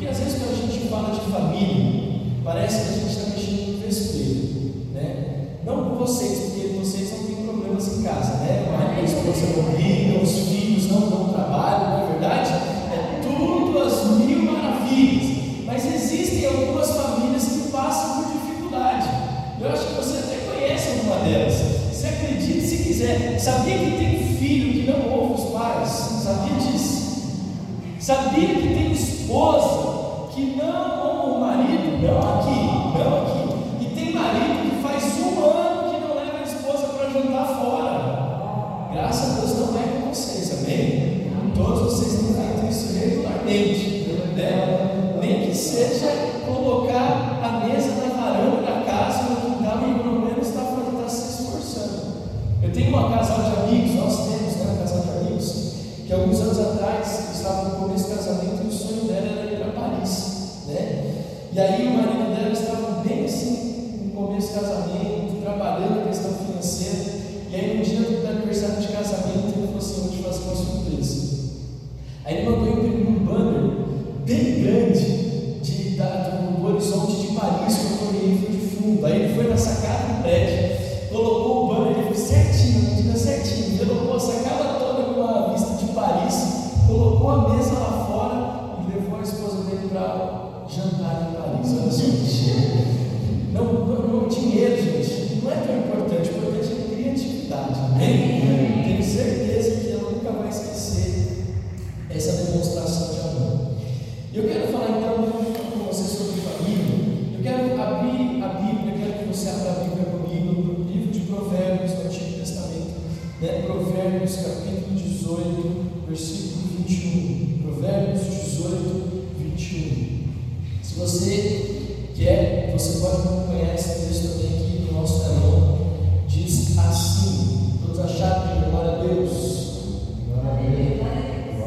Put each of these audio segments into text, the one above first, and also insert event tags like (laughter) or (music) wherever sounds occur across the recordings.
Porque às vezes quando a gente fala de família, parece que a gente está mexendo no vespeiro, né? Não com vocês, porque vocês não têm problemas em casa, né? A esposa morrida, os filhos não dão trabalho, não é verdade? É tudo as mil maravilhas. Mas existem algumas famílias que passam por dificuldade. Eu acho que você até conhece alguma delas. Você acredita se quiser. Sabia que tem filho que não ouve os pais? Sabia disso? Sabia E aí você quer, você pode acompanhar esse texto também aqui no nosso telão. Diz assim: todos acharam de glória a Deus?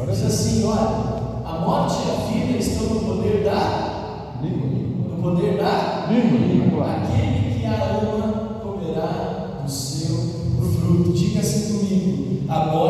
Diz assim: olha, a morte e a vida estão no poder da no poder da aquele que a ama comerá do seu fruto. Diga assim comigo: a morte,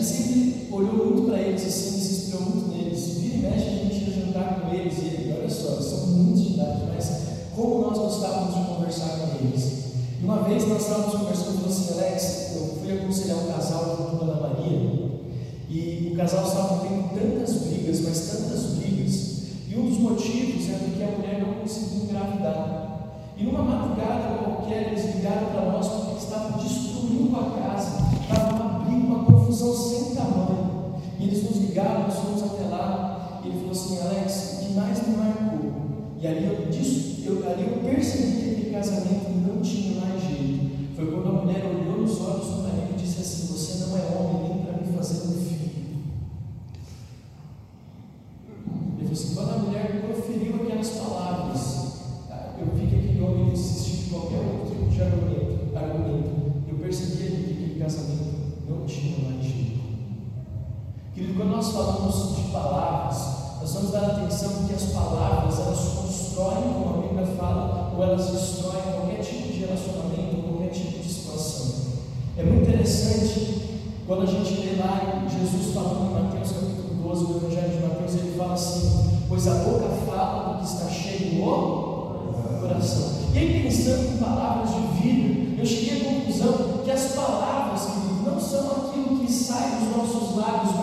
gente sempre olhou muito para eles, assim, se inspirou muito neles. Vira e mexe, a gente ia jantar com eles, e ele, olha só, eles são muitos de idade, mas como nós gostávamos de conversar com eles. E uma vez nós estávamos conversando, falou assim, Alex, eu fui aconselhar um casal junto com a Ana Maria, e o casal estava tendo tantas brigas, mas tantas brigas, e um dos motivos é porque a mulher não conseguiu engravidar. E numa madrugada qualquer, eles ligaram para nós porque estavam destruindo a casa, ligaram, nós fomos até lá, e ele falou assim, Alex, o que mais me marcou? E ali eu, eu, ali eu percebi que aquele casamento não tinha mais jeito. Foi quando a mulher olhou nos olhos do marido e disse assim, você não é homem nem para me fazer um filho. Ele falou assim, quando a mulher proferiu aquelas palavras, ah, eu vi que aquele homem desistiu de qualquer outro tipo de argumento. Eu percebi ali que aquele casamento não tinha mais jeito. Querido, quando nós falamos de palavras, nós vamos dar atenção que as palavras elas constroem, como a Bíblia fala, ou elas destroem qualquer tipo de relacionamento, ou qualquer tipo de situação. É muito interessante quando a gente lê lá Jesus falando em Mateus capítulo 12, no Evangelho de Mateus, ele fala assim: Pois a boca fala do que está cheio o coração. E aí, pensando em palavras de vida, eu cheguei à conclusão que as palavras, querido, não são aquilo que sai dos nossos lábios,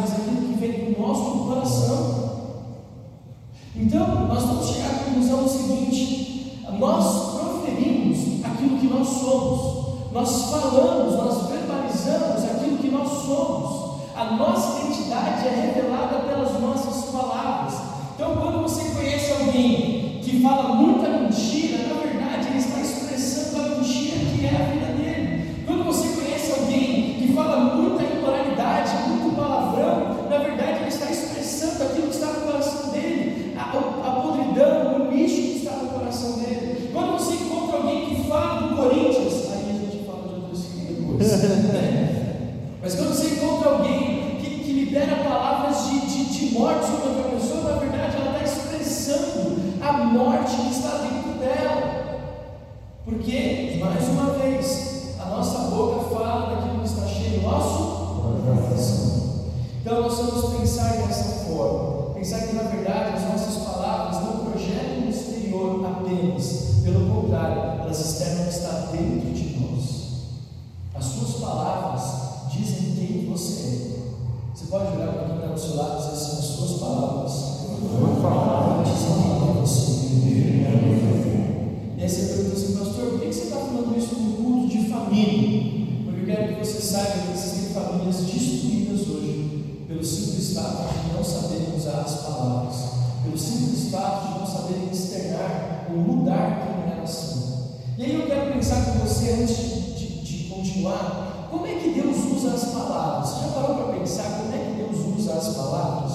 pensar com você antes de, de, de continuar. Como é que Deus usa as palavras? Já parou para pensar como é que Deus usa as palavras?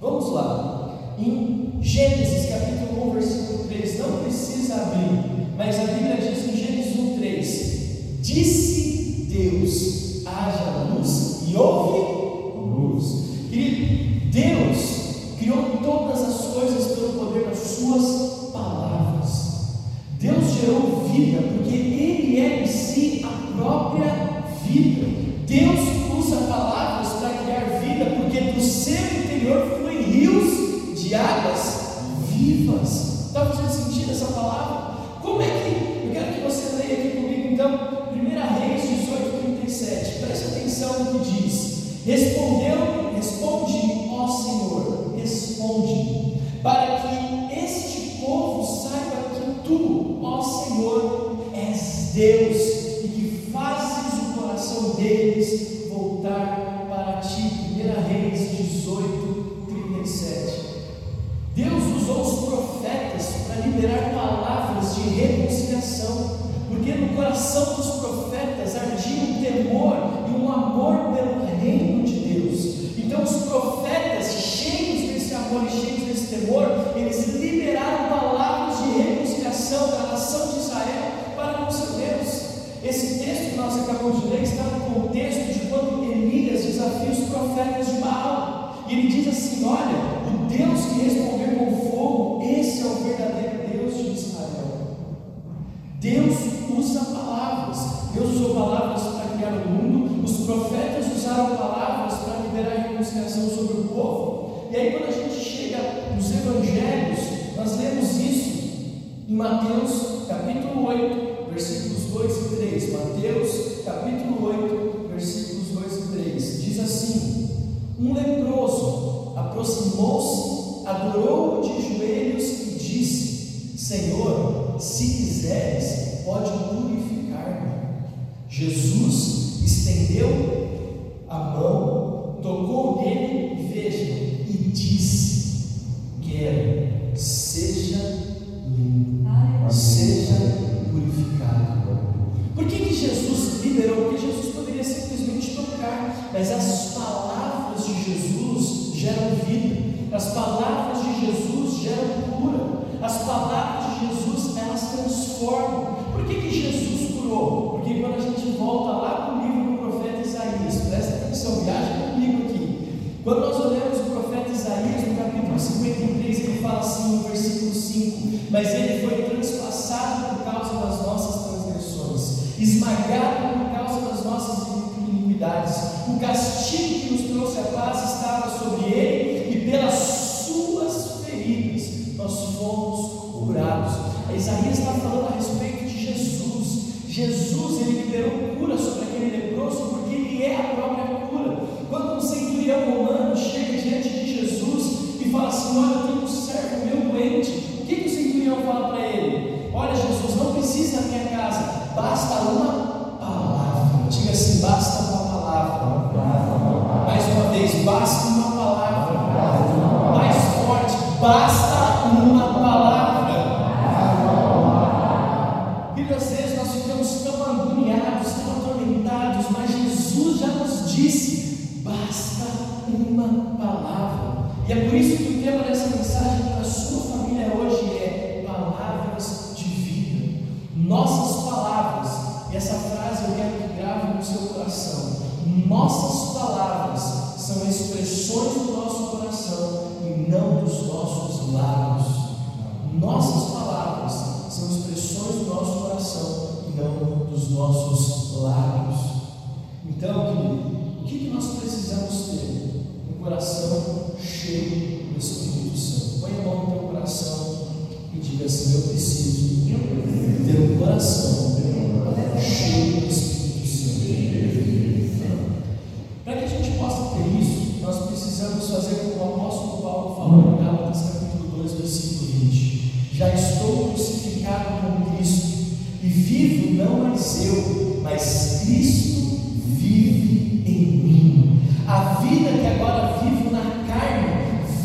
Vamos lá. responde, para que este povo saiba que tu, ó Senhor, és Deus. conspiração sobre o povo. E aí, quando a gente chega nos Evangelhos, nós lemos isso em Mateus capítulo 8, versículos 2 e 3. Mateus capítulo 8, versículos 2 e 3. Diz assim: Um leproso aproximou-se, adorou de joelhos e disse: Senhor, se quiseres, pode purificar-me. Jesus estendeu a mão tocou nele, veja, e disse: nós olhamos o profeta Isaías no capítulo 53, ele fala assim no versículo 5: Mas ele foi transpassado por causa das nossas transgressões, esmagado por causa das nossas iniquidades. O castigo que nos trouxe a paz estava sobre ele É por isso que o tema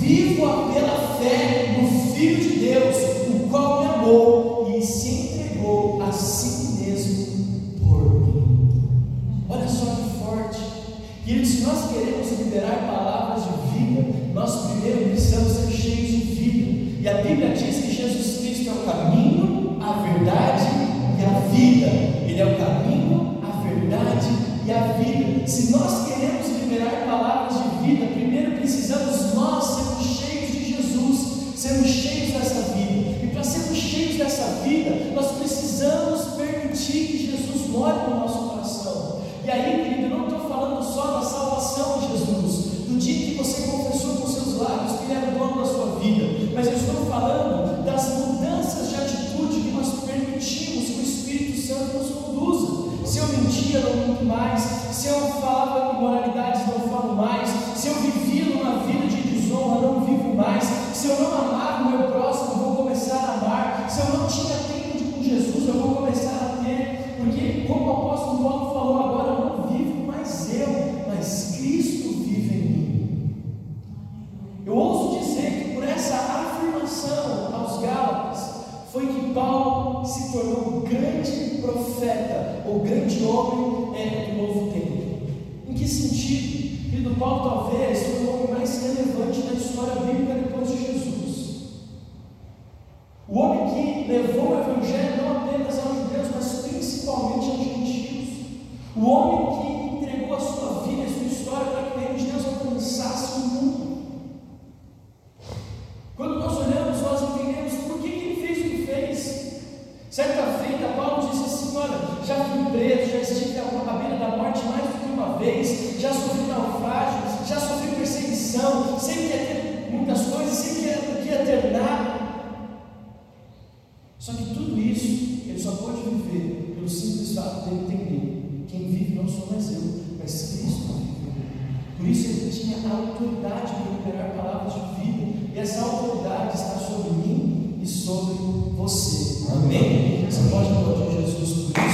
vive a autoridade para liberar palavras de vida, e essa autoridade está sobre mim e sobre você. Amém? Você pode Jesus por isso.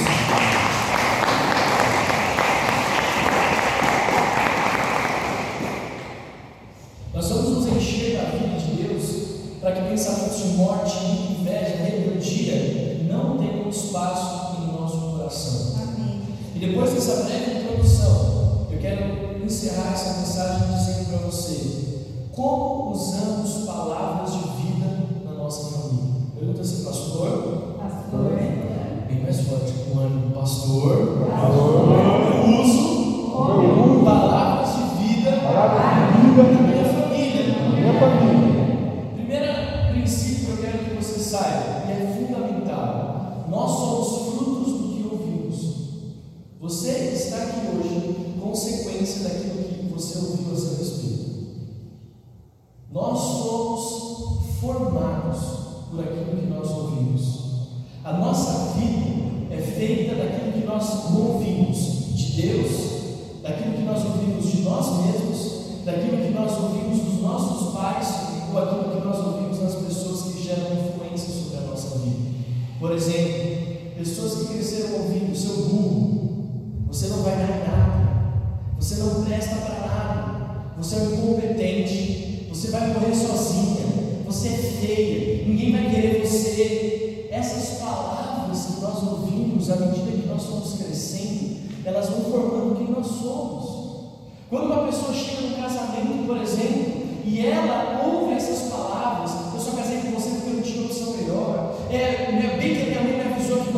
saiba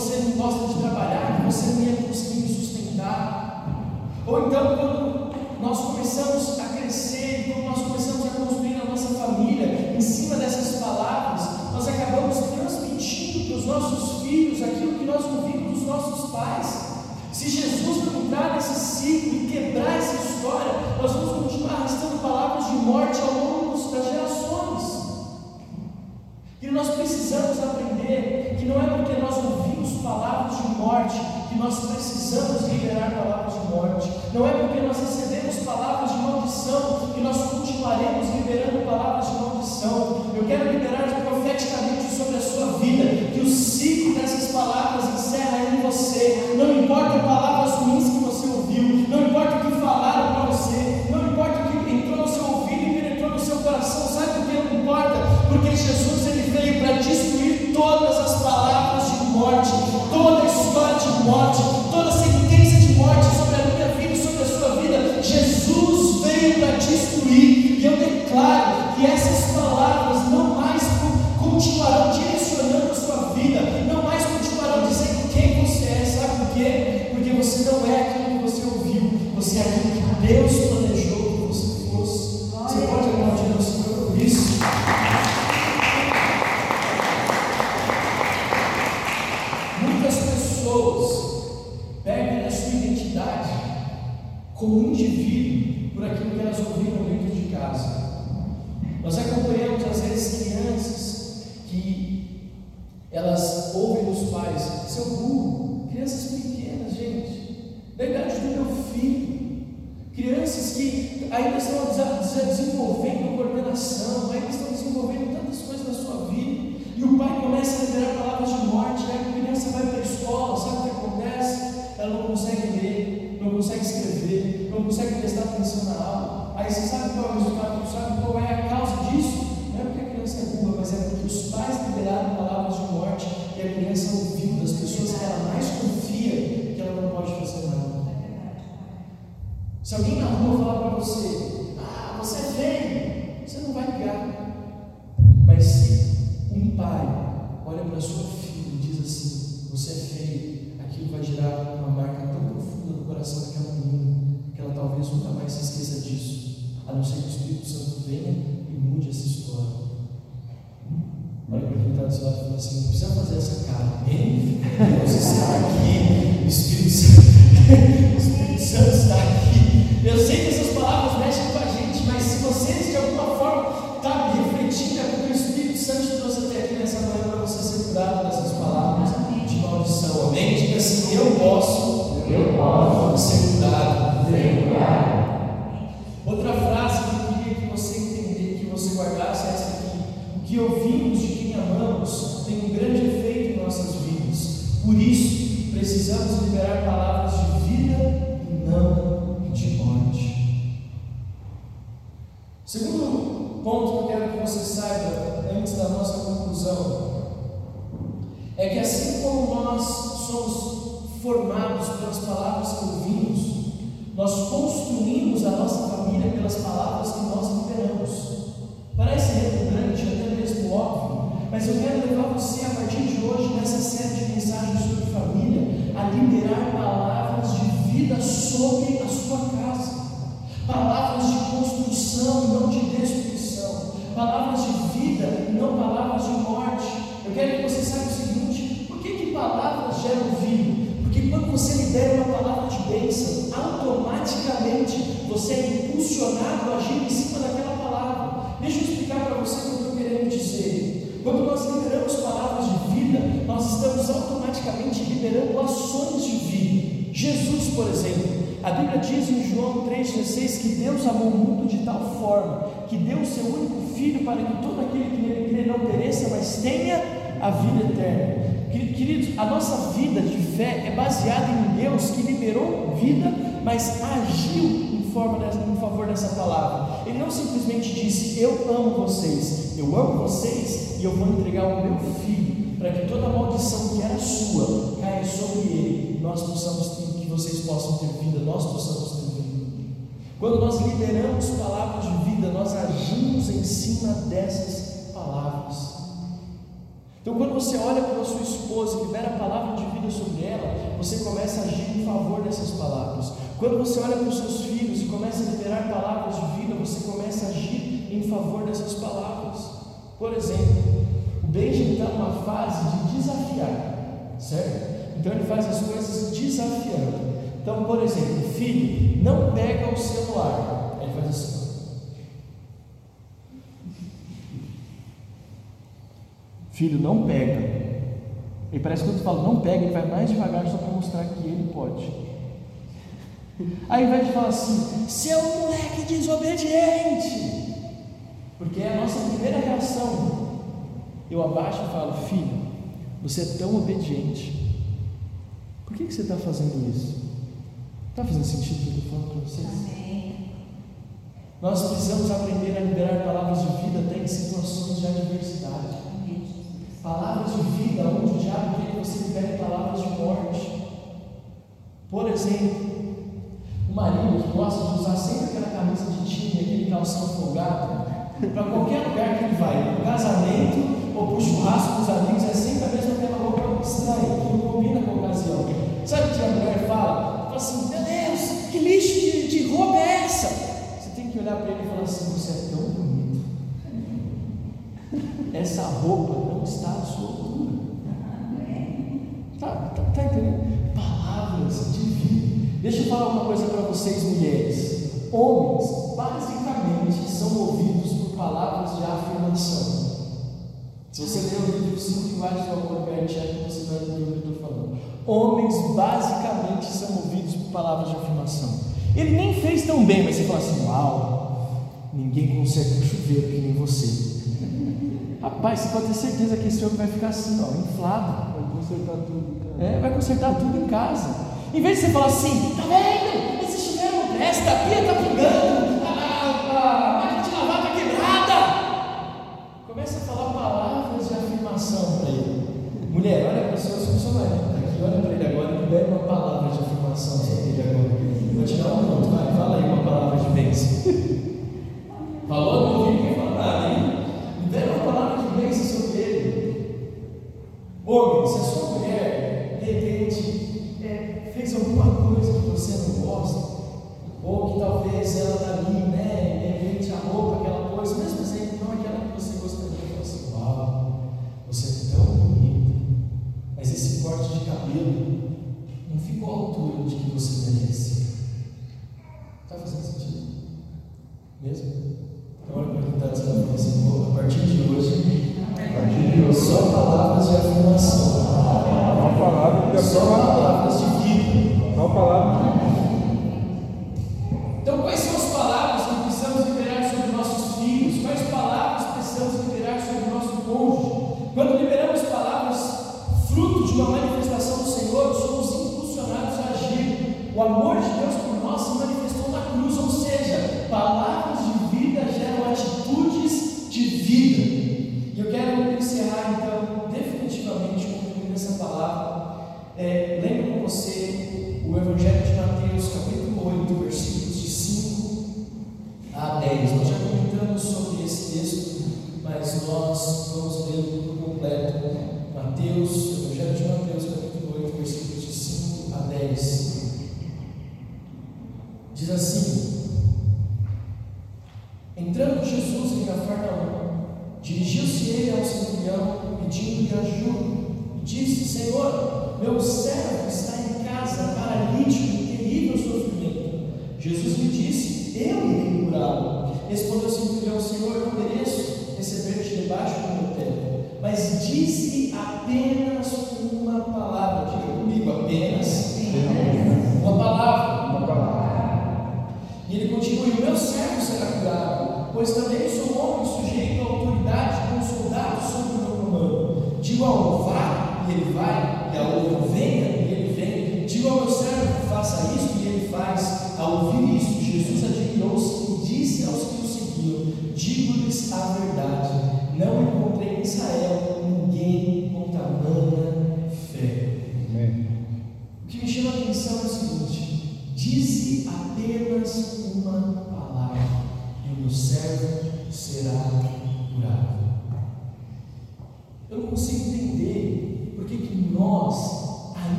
você não gosta de trabalhar, que você não ia conseguir me sustentar. Ou então, quando Jesús actuó dessas palavras de maldição. Amém? Diga assim: Eu posso, eu posso ser curado. Ser curado. Outra frase que eu queria que você entendesse, que você guardasse é essa aqui. O que eu vi gera um. Porque quando você libera uma palavra de bênção, automaticamente você é impulsionado a agir em cima daquela palavra. Deixa eu explicar para você o que eu estou querendo dizer. Quando nós liberamos palavras de vida, nós estamos automaticamente liberando ações de vida. Jesus, por exemplo, a Bíblia diz em João 3,16 que Deus amou o mundo de tal forma que deu o seu único filho para que todo aquele que nele crê não pereça, mas tenha a vida eterna. Queridos, a nossa vida de fé é baseada em Deus que liberou vida, mas agiu em, forma dessa, em favor dessa palavra. Ele não simplesmente disse: Eu amo vocês, eu amo vocês e eu vou entregar o meu filho para que toda maldição que era sua caia sobre ele. Nós possamos ter, que vocês possam ter vida, nós possamos ter vida. Quando nós liberamos palavras de vida, nós agimos em cima dessas palavras. Então, quando você olha para a sua esposa e libera a palavra de vida sobre ela, você começa a agir em favor dessas palavras. Quando você olha para os seus filhos e começa a liberar palavras de vida, você começa a agir em favor dessas palavras. Por exemplo, o Benjamin está numa fase de desafiar, certo? Então ele faz as coisas desafiando. Então, por exemplo, filho, não pega o celular. Ele faz assim. Filho, não pega. E parece que quando fala não pega, ele vai mais devagar só para mostrar que ele pode. Aí vai te falar assim, seu moleque desobediente. Porque é a nossa primeira reação. Eu abaixo e falo, filho, você é tão obediente. Por que, que você está fazendo isso? Está fazendo sentido o que eu estou falando para vocês? Amém. Nós precisamos aprender a liberar palavras de vida até em situações de adversidade. Palavras de vida, onde o diabo quer que você libere palavras de morte. Por exemplo, o marido que gosta de usar sempre aquela camisa de time, aquele calção folgado, para qualquer lugar que ele vai, no casamento ou para o churrasco dos amigos, é sempre a mesma aquela roupa estranha, que não combina com a ocasião. Sabe o que a mulher fala? Fala assim: Meu Deus, que lixo de, de roupa é essa? Você tem que olhar para ele e falar assim: Você é tão bonito. Essa roupa está à sua altura. Está tá, tá entendendo? Palavras de vida. Deixa eu falar uma coisa para vocês, mulheres. Homens, basicamente, são movidos por palavras de afirmação. Se você ler o livro Cinco Linguagens do Amor, Bert você vai entender o que eu estou falando. Homens, basicamente, são movidos por palavras de afirmação. Ele nem fez tão bem, mas você fala assim: Uau, ninguém consegue um chuveiro que nem você. Rapaz, você pode ter certeza que esse homem vai ficar assim, ó, inflado. Vai consertar tudo. É, vai consertar tudo em casa. Em vez de você falar assim, tá vendo? Esse chuveiro não presta, a pia está pingando, a, máquina de lavar está quebrada. Começa a falar palavras de afirmação para ele. Mulher, olha para o seu, marido está aqui, olha para ele agora e libera uma palavra de afirmação sobre ele agora. Vou te dar um ponto, alguma coisa que você não gosta, ou que talvez ela está ali, né, de repente a roupa, aquela coisa, mesmo assim, não aquela que você gostaria, de assim, uau, você é tão bonita, mas esse corte de cabelo não ficou à altura de que você merece. Está fazendo sentido? Mesmo? Então, olha para quem está dizendo assim, a partir de hoje, a partir de hoje, só palavras de afirmação. Só palavras de Só palavras de vida. Respondeu o centurião: Senhor, não mereço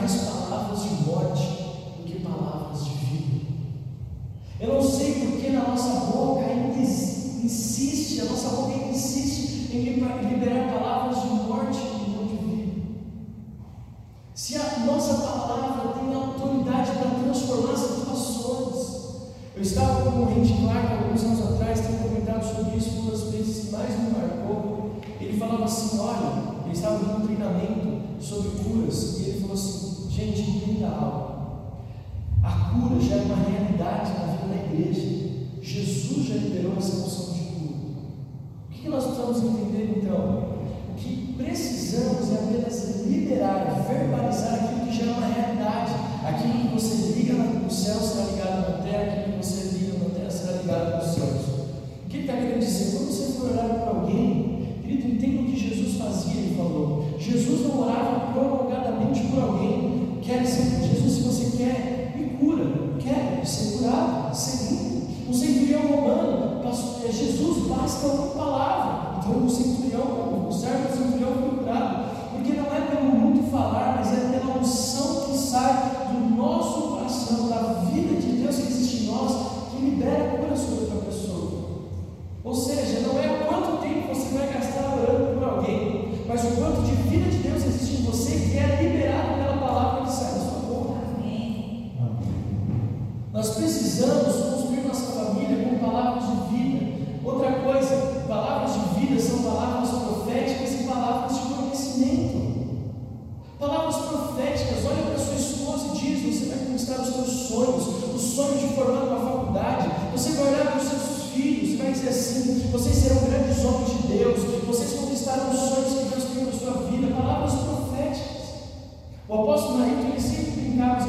mais palavras de morte do que palavras de vida. Eu não sei por que na nossa boca ainda insiste, a nossa boca ainda insiste em liberar palavras de morte e não de vida. Se a nossa palavra tem autoridade para transformar situações. Eu estava com o Randy Clark alguns anos atrás, tenho comentado sobre isso uma das vezes que mais me marcou. Ele falava assim: olha, ele estava num treinamento sobre curas, e ele falou assim: gente, entenda algo. A cura já é uma realidade na vida da igreja. Jesus já liberou essa noção de cura. O que nós precisamos entender então? O que precisamos é apenas liberar, verbalizar aquilo que já é uma realidade. Aquilo que você liga no céu será ligado na terra, aquilo que você liga na terra será ligado nos céus. O que ele está querendo dizer? Quando você for orar por alguém, Querido, entenda o que Jesus fazia, ele falou. Jesus não orava prolongadamente por alguém. Quer dizer, Jesus, se você quer, me cura. Quer ser curado, ser limpo. Um centurião romano, é, Jesus basta uma palavra.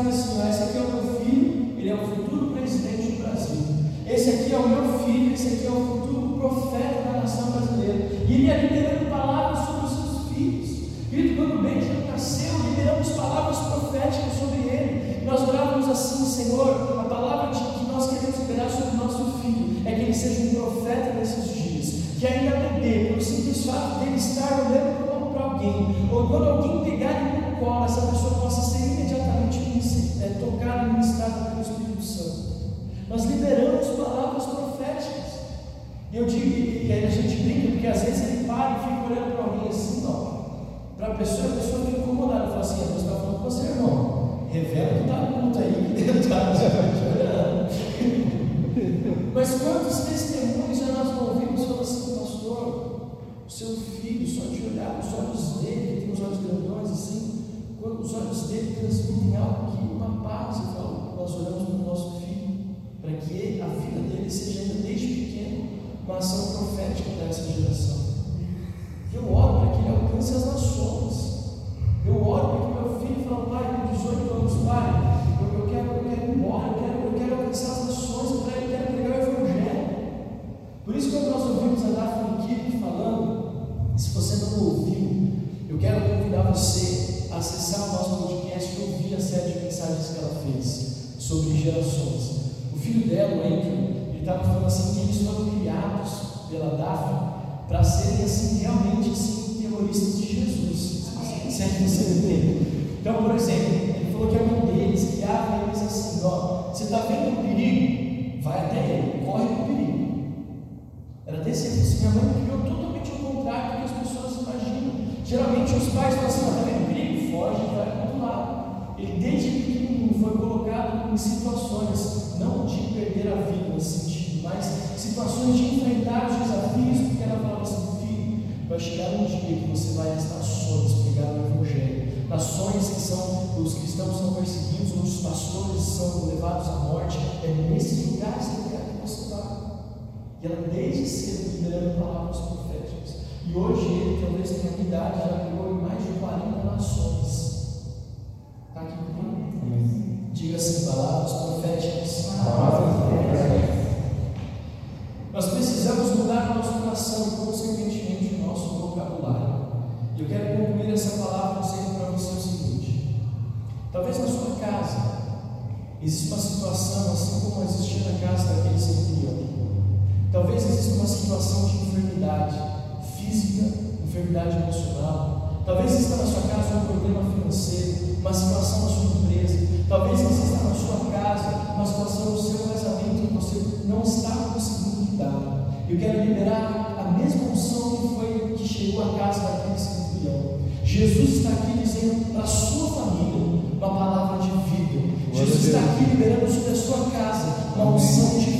Dizendo assim: esse aqui é o meu filho, ele é o futuro presidente do Brasil. Esse aqui é o meu filho, esse aqui é o futuro profeta da nação brasileira. E ele ia liberando palavras sobre os seus filhos. Querido, quando Benjamin nasceu, liberamos palavras proféticas sobre ele. Nós orávamos assim, Senhor, a palavra que nós queremos liberar sobre o nosso filho é que ele seja um profeta nesses dias. Que ainda bebê, pelo simples fato dele A pessoa, a pessoa fica incomodada, fala assim, Deus está falando com você, irmão. Revela que está culto aí, (laughs) que Deus está em situações, não de perder a vida nesse sentido, mas situações de enfrentar os desafios, porque ela falava assim, filho, vai chegar um dia que você vai às nações pregar o Evangelho. Nações que são, os cristãos são perseguidos, os pastores são levados à morte, é nesses lugares que você vá. E ela desde cedo liberando palavras proféticas. E hoje ele talvez tenha idade, já pegou em mais de 40 nações. Está aqui comigo? Diga assim, palavras proféticas. Nós precisamos mudar nosso coração e, consequentemente, nosso vocabulário. Eu quero concluir essa palavra dizendo para você o seguinte: talvez na sua casa exista uma situação assim como existia na casa daquele centurião. Talvez exista uma situação de enfermidade física, enfermidade emocional. Talvez exista na sua casa um problema financeiro, uma situação na sua empresa Talvez você está na sua casa, mas situação o seu casamento que você não está conseguindo lidar. Eu quero liberar a mesma unção que foi que chegou à casa daquele centurião. Jesus está aqui dizendo para a sua família uma palavra de vida. Jesus está aqui liberando sobre a sua casa uma unção de